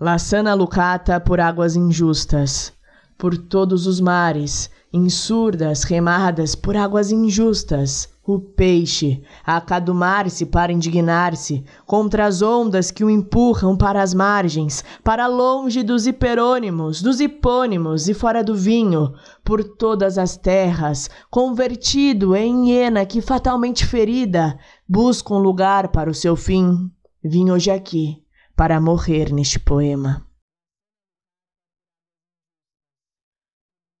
Laçana lucata por águas injustas, por todos os mares, em surdas remadas por águas injustas, o peixe a acadumar-se para indignar-se contra as ondas que o empurram para as margens, para longe dos hiperônimos, dos hipônimos e fora do vinho, por todas as terras, convertido em hiena que fatalmente ferida busca um lugar para o seu fim. Vim hoje aqui para morrer neste poema.